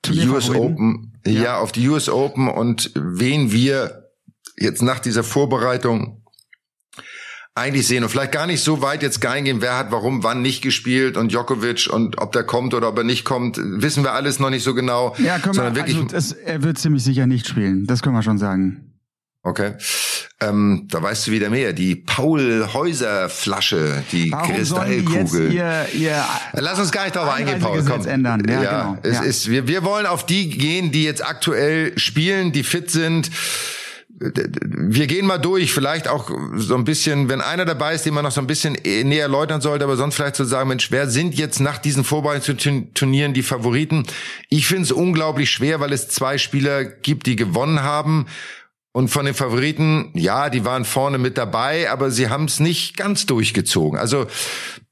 die US? Open. Ja. auf die US Open und wen wir jetzt nach dieser Vorbereitung eigentlich sehen und vielleicht gar nicht so weit jetzt eingehen, wer hat warum wann nicht gespielt und Djokovic und ob der kommt oder ob er nicht kommt, wissen wir alles noch nicht so genau. Ja, können wir, sondern wirklich also das, er wird ziemlich sicher nicht spielen. Das können wir schon sagen. Okay. Ähm, da weißt du wieder mehr. Die Paul Häuser Flasche, die Warum Kristallkugel. ihr, ihr Lass uns gar nicht darauf eingehen, Paul. Komm. ändern. Ja, genau. Es Ja. ist, wir, wir wollen auf die gehen, die jetzt aktuell spielen, die fit sind. Wir gehen mal durch, vielleicht auch so ein bisschen, wenn einer dabei ist, den man noch so ein bisschen näher erläutern sollte, aber sonst vielleicht zu sagen, Mensch, wer sind jetzt nach diesen Vorbereitungsturnieren die Favoriten? Ich finde es unglaublich schwer, weil es zwei Spieler gibt, die gewonnen haben. Und von den Favoriten, ja, die waren vorne mit dabei, aber sie haben es nicht ganz durchgezogen. Also,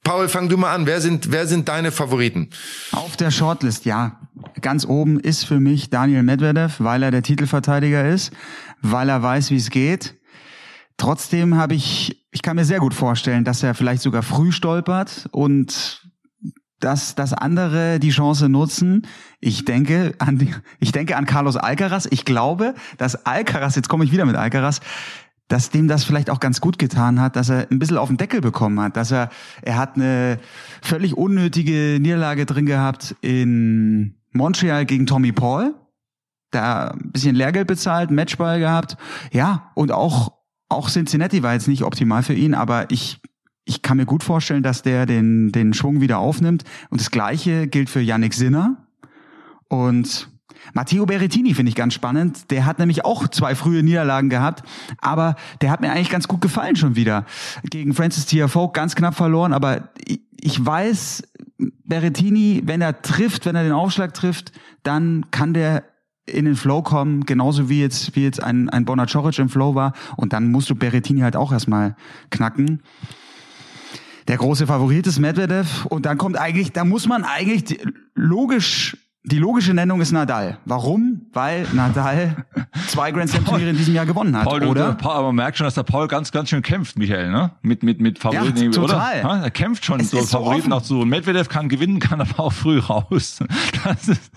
Paul, fang du mal an. Wer sind, wer sind deine Favoriten? Auf der Shortlist, ja. Ganz oben ist für mich Daniel Medvedev, weil er der Titelverteidiger ist, weil er weiß, wie es geht. Trotzdem habe ich, ich kann mir sehr gut vorstellen, dass er vielleicht sogar früh stolpert und dass, dass andere die Chance nutzen. Ich denke an, ich denke an Carlos Alcaraz. Ich glaube, dass Alcaraz, jetzt komme ich wieder mit Alcaraz, dass dem das vielleicht auch ganz gut getan hat, dass er ein bisschen auf den Deckel bekommen hat, dass er, er hat eine völlig unnötige Niederlage drin gehabt in Montreal gegen Tommy Paul, da ein bisschen Lehrgeld bezahlt, Matchball gehabt, ja, und auch, auch Cincinnati war jetzt nicht optimal für ihn, aber ich, ich kann mir gut vorstellen, dass der den, den Schwung wieder aufnimmt. Und das Gleiche gilt für Yannick Sinner. Und Matteo Berrettini finde ich ganz spannend. Der hat nämlich auch zwei frühe Niederlagen gehabt, aber der hat mir eigentlich ganz gut gefallen schon wieder. Gegen Francis Tiafoe ganz knapp verloren, aber ich, weiß, Berrettini, wenn er trifft, wenn er den Aufschlag trifft, dann kann der in den Flow kommen, genauso wie jetzt, wie jetzt ein, ein Bonacoric im Flow war. Und dann musst du Berrettini halt auch erstmal knacken. Der große Favorit ist Medvedev. Und dann kommt eigentlich, da muss man eigentlich logisch die logische Nennung ist Nadal. Warum? Weil Nadal [laughs] zwei Grand Slam Turniere in diesem Jahr gewonnen hat, Paul, oder? Paul, aber man merkt schon, dass der Paul ganz, ganz schön kämpft, Michael, ne? Mit, mit, mit Favoriten, Ja, total. oder? Ja, er kämpft schon Es so so Favoriten offen. auch so. Medvedev kann gewinnen, kann aber auch früh raus. [laughs] Das ist,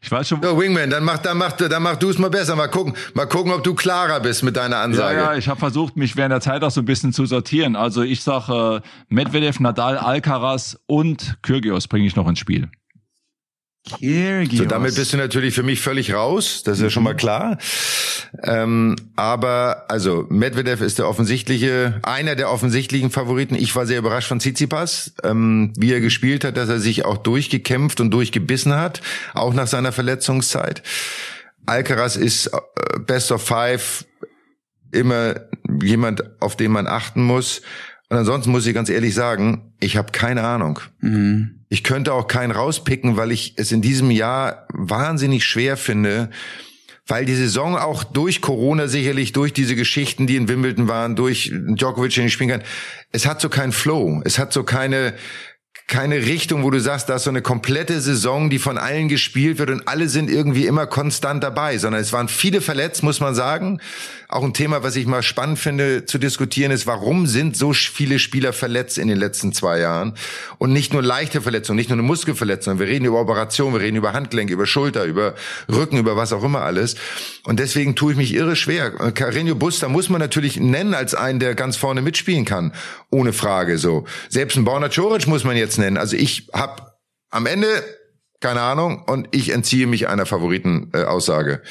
ich weiß schon, So, Wingman, dann mach, dann mach, dann mach du es mal besser. Mal gucken, mal gucken, ob du klarer bist mit deiner Ja, Ansage. ja, ich habe versucht, mich während der Zeit auch so ein bisschen zu sortieren. Also ich sage äh, Medvedev, Nadal, Alcaraz und Kyrgios bringe ich noch ins Spiel. Kyrgios. So, damit bist du natürlich für mich völlig raus, das ist ja schon mal klar. Ähm, aber also Medvedev ist der offensichtliche, einer der offensichtlichen Favoriten. Ich war sehr überrascht von Tsitsipas, ähm, wie er gespielt hat, dass er sich auch durchgekämpft und durchgebissen hat, auch nach seiner Verletzungszeit. Alcaraz ist äh, Best of Five immer jemand, auf den man achten muss. Und ansonsten muss ich ganz ehrlich sagen, ich habe keine Ahnung. Mhm. Ich könnte auch keinen rauspicken, weil ich es in diesem Jahr wahnsinnig schwer finde, weil die Saison auch durch Corona sicherlich, durch diese Geschichten, die in Wimbledon waren, durch Djokovic, den ich spielen kann, es hat so keinen Flow. Es hat so keine, keine Richtung, wo du sagst, da ist so eine komplette Saison, die von allen gespielt wird und alle sind irgendwie immer konstant dabei, sondern es waren viele verletzt, muss man sagen. Auch ein Thema, was ich mal spannend finde zu diskutieren, ist, warum sind so viele Spieler verletzt in den letzten zwei Jahren? Und nicht nur leichte Verletzungen, nicht nur eine Muskelverletzung. Wir reden über Operationen, wir reden über Handgelenk, über Schulter, über Rücken, über was auch immer alles. Und deswegen tue ich mich irre schwer. Carreño Buster muss man natürlich nennen als einen, der ganz vorne mitspielen kann. Ohne Frage, so. Selbst ein Borna Coric muss man jetzt nennen. Also ich habe am Ende keine Ahnung und ich entziehe mich einer Favoritenaussage. Äh.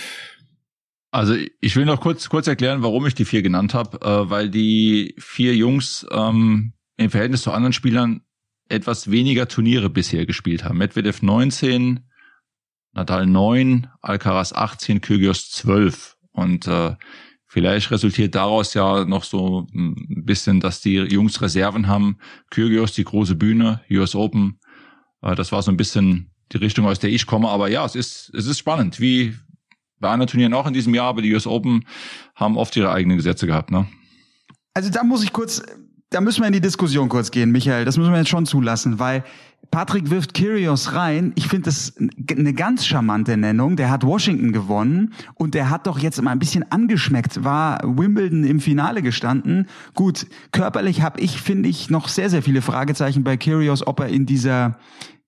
Also ich will noch kurz kurz erklären, warum ich die vier genannt habe, äh, weil die vier Jungs ähm, im Verhältnis zu anderen Spielern etwas weniger Turniere bisher gespielt haben. Medvedev 19, Nadal 9, Alcaraz 18, Kyrgios 12 und äh, vielleicht resultiert daraus ja noch so ein bisschen, dass die Jungs Reserven haben. Kyrgios die große Bühne, US Open, äh, das war so ein bisschen die Richtung, aus der ich komme. Aber ja, es ist es ist spannend, wie bei anderen Turnieren auch in diesem Jahr, aber die US Open haben oft ihre eigenen Gesetze gehabt, ne? Also da muss ich kurz, da müssen wir in die Diskussion kurz gehen, Michael. Das müssen wir jetzt schon zulassen, weil Patrick wirft Kyrgios rein. Ich finde das eine ganz charmante Nennung. Der hat Washington gewonnen und der hat doch jetzt mal ein bisschen angeschmeckt, war Wimbledon im Finale gestanden. Gut, körperlich habe ich, finde ich, noch sehr, sehr viele Fragezeichen bei Kyrgios, ob er in dieser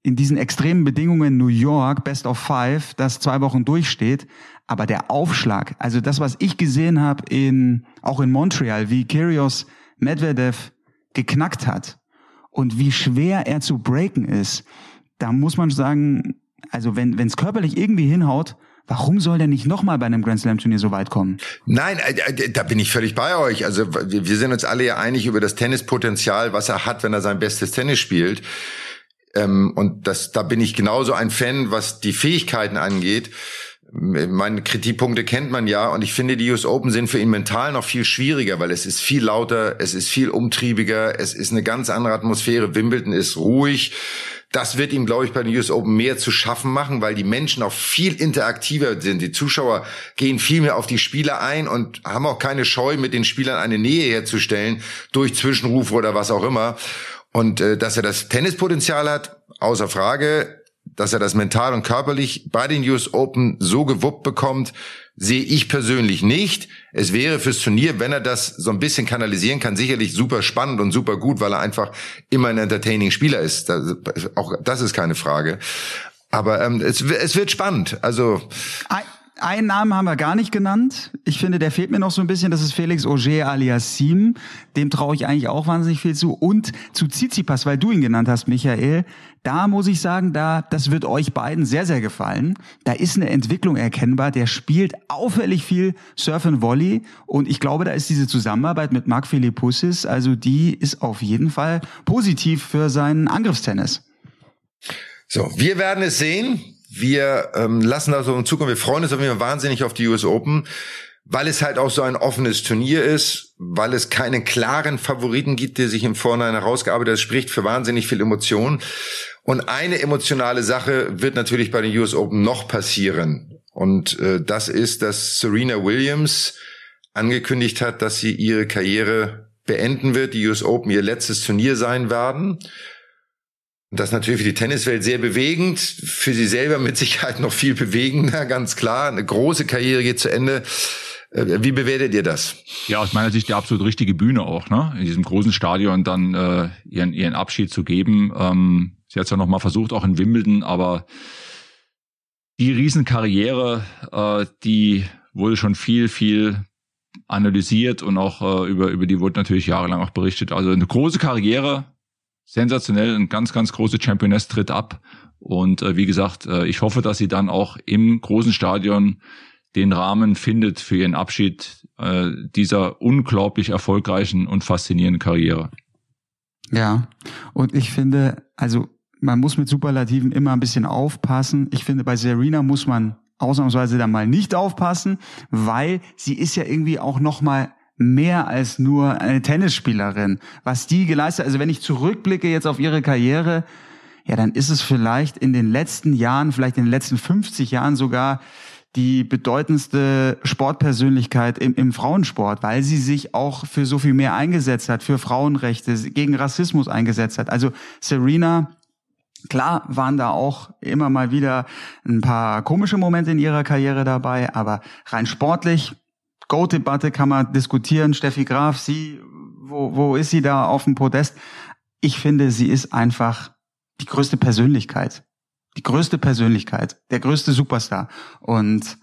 in diesen extremen Bedingungen New York, Best of Five, das zwei Wochen durchsteht. Aber der Aufschlag, also das, was ich gesehen habe in, auch in Montreal, wie Kyrgios Medvedev geknackt hat und wie schwer er zu breaken ist, da muss man sagen, also wenn es körperlich irgendwie hinhaut, Warum soll der nicht nochmal bei einem Grand Slam Turnier so weit kommen? Nein, äh, da bin ich völlig bei euch. Also wir sind uns alle ja einig über das Tennispotenzial, was er hat, wenn er sein bestes Tennis spielt. Ähm, und das, da bin ich genauso ein Fan, was die Fähigkeiten angeht. Meine Kritikpunkte kennt man ja und ich finde, die US Open sind für ihn mental noch viel schwieriger, weil es ist viel lauter, es ist viel umtriebiger, es ist eine ganz andere Atmosphäre. Wimbledon ist ruhig. Das wird ihm, glaube ich, bei den US Open mehr zu schaffen machen, weil die Menschen auch viel interaktiver sind. Die Zuschauer gehen viel mehr auf die Spieler ein und haben auch keine Scheu, mit den Spielern eine Nähe herzustellen durch Zwischenrufe oder was auch immer. Und äh, dass er das Tennispotenzial hat, außer Frage, dass er das mental und körperlich bei den US Open so gewuppt bekommt, sehe ich persönlich nicht. Es wäre fürs Turnier, wenn er das so ein bisschen kanalisieren kann, sicherlich super spannend und super gut, weil er einfach immer ein entertaining Spieler ist. Das, auch das ist keine Frage. Aber ähm, es, es wird spannend. Also Ein, einen Namen haben wir gar nicht genannt. Ich finde, der fehlt mir noch so ein bisschen. Das ist Felix Auger alias Sim. Dem traue ich eigentlich auch wahnsinnig viel zu. Und zu Tsitsipas, weil du ihn genannt hast, Michael. Da muss ich sagen, da, das wird euch beiden sehr, sehr gefallen. Da ist eine Entwicklung erkennbar. Der spielt auffällig viel Surf and Volley. Und ich glaube, da ist diese Zusammenarbeit mit Marc Philippussis, also die ist auf jeden Fall positiv für seinen Angriffstennis. So, wir werden es sehen. Wir ähm, lassen das so in Zukunft. Wir freuen uns auf jeden Fall wahnsinnig auf die US Open, weil es halt auch so ein offenes Turnier ist, weil es keinen klaren Favoriten gibt, der sich im Vorhinein herausgearbeitet. Das spricht für wahnsinnig viel Emotion. Und eine emotionale Sache wird natürlich bei den US Open noch passieren. Und äh, das ist, dass Serena Williams angekündigt hat, dass sie ihre Karriere beenden wird, die US Open ihr letztes Turnier sein werden. Das ist natürlich für die Tenniswelt sehr bewegend, für sie selber mit Sicherheit noch viel bewegender, ganz klar. Eine große Karriere geht zu Ende. Äh, wie bewertet ihr das? Ja, aus meiner Sicht die absolut richtige Bühne auch, ne? In diesem großen Stadion dann äh, ihren, ihren Abschied zu geben. Ähm, sie hat es ja noch mal versucht, auch in Wimbledon, aber die Riesenkarriere, äh, die wurde schon viel, viel analysiert und auch äh, über, über die wurde natürlich jahrelang auch berichtet. Also eine große Karriere, sensationell, ein ganz, ganz große Championess tritt ab. Und äh, wie gesagt, äh, ich hoffe, dass sie dann auch im großen Stadion den Rahmen findet für ihren Abschied äh, dieser unglaublich erfolgreichen und faszinierenden Karriere. Ja, und ich finde, also man muss mit Superlativen immer ein bisschen aufpassen. Ich finde, bei Serena muss man ausnahmsweise dann mal nicht aufpassen, weil sie ist ja irgendwie auch noch mal mehr als nur eine Tennisspielerin. Was die geleistet, also wenn ich zurückblicke jetzt auf ihre Karriere, ja, dann ist es vielleicht in den letzten Jahren, vielleicht in den letzten 50 Jahren sogar die bedeutendste Sportpersönlichkeit im, im Frauensport, weil sie sich auch für so viel mehr eingesetzt hat, für Frauenrechte, gegen Rassismus eingesetzt hat. Also Serena Klar waren da auch immer mal wieder ein paar komische Momente in ihrer Karriere dabei, aber rein sportlich, Go-Debatte kann man diskutieren. Steffi Graf, sie, wo, wo ist sie da auf dem Podest? Ich finde, sie ist einfach die größte Persönlichkeit. Die größte Persönlichkeit, der größte Superstar. Und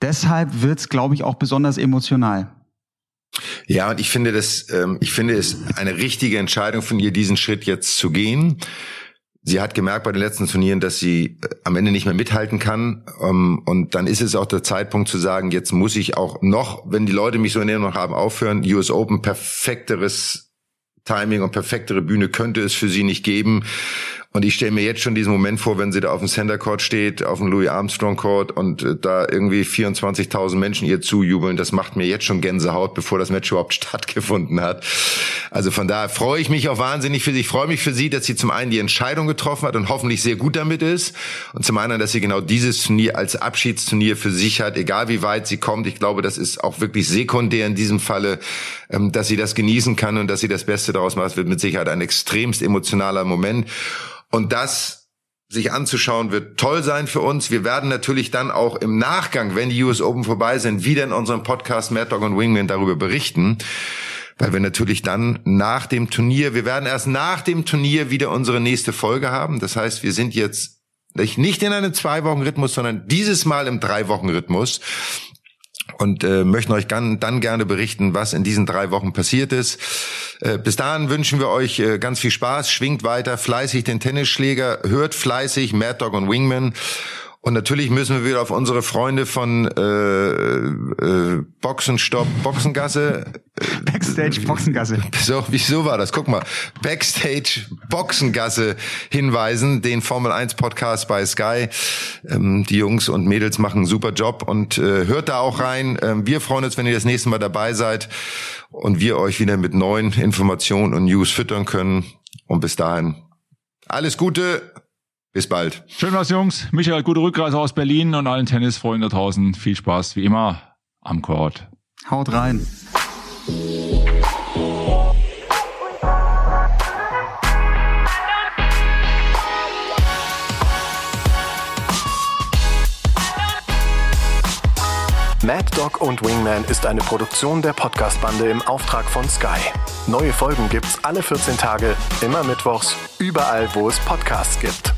deshalb wird's, glaube ich, auch besonders emotional. Ja, und ich finde das, ähm, ich finde es eine richtige Entscheidung von ihr, diesen Schritt jetzt zu gehen. Sie hat gemerkt bei den letzten Turnieren, dass sie äh, am Ende nicht mehr mithalten kann. Ähm, und dann ist es auch der Zeitpunkt zu sagen, jetzt muss ich auch noch, wenn die Leute mich so in Erinnerung haben, aufhören. US Open perfekteres Timing und perfektere Bühne könnte es für sie nicht geben. Und ich stelle mir jetzt schon diesen Moment vor, wenn sie da auf dem Center Court steht, auf dem Louis Armstrong Court und äh, da irgendwie 24.000 Menschen ihr zujubeln. Das macht mir jetzt schon Gänsehaut, bevor das Match überhaupt [laughs] stattgefunden hat. Also von daher freue ich mich auch wahnsinnig für sie. Ich freue mich für sie, dass sie zum einen die Entscheidung getroffen hat und hoffentlich sehr gut damit ist. Und zum anderen, dass sie genau dieses Turnier als Abschiedsturnier für sich hat, egal wie weit sie kommt. Ich glaube, das ist auch wirklich sekundär in diesem Falle, ähm, dass sie das genießen kann und dass sie das Beste daraus macht. Das wird mit Sicherheit ein extremst emotionaler Moment. Und das sich anzuschauen wird toll sein für uns. Wir werden natürlich dann auch im Nachgang, wenn die US Open vorbei sind, wieder in unserem Podcast Mad Dog und Wingman darüber berichten. Weil wir natürlich dann nach dem Turnier, wir werden erst nach dem Turnier wieder unsere nächste Folge haben. Das heißt, wir sind jetzt nicht in einem Zwei-Wochen-Rhythmus, sondern dieses Mal im Drei-Wochen-Rhythmus und äh, möchten euch dann, dann gerne berichten, was in diesen drei Wochen passiert ist. Äh, bis dahin wünschen wir euch äh, ganz viel Spaß, schwingt weiter fleißig den Tennisschläger, hört fleißig Mad Dog und Wingman und natürlich müssen wir wieder auf unsere Freunde von äh, äh, Boxenstopp, Boxengasse. Backstage Boxengasse. [laughs] So, wieso war das? Guck mal. Backstage Boxengasse hinweisen, den Formel 1 Podcast bei Sky. Ähm, die Jungs und Mädels machen einen super Job und äh, hört da auch rein. Ähm, wir freuen uns, wenn ihr das nächste Mal dabei seid und wir euch wieder mit neuen Informationen und News füttern können. Und bis dahin alles Gute. Bis bald. Schön was, Jungs. Michael, gute Rückreise aus Berlin und allen Tennisfreunden da draußen. Viel Spaß, wie immer, am Court. Haut rein. Mad Dog und Wingman ist eine Produktion der Podcast-Bande im Auftrag von Sky. Neue Folgen gibt's alle 14 Tage, immer mittwochs, überall, wo es Podcasts gibt.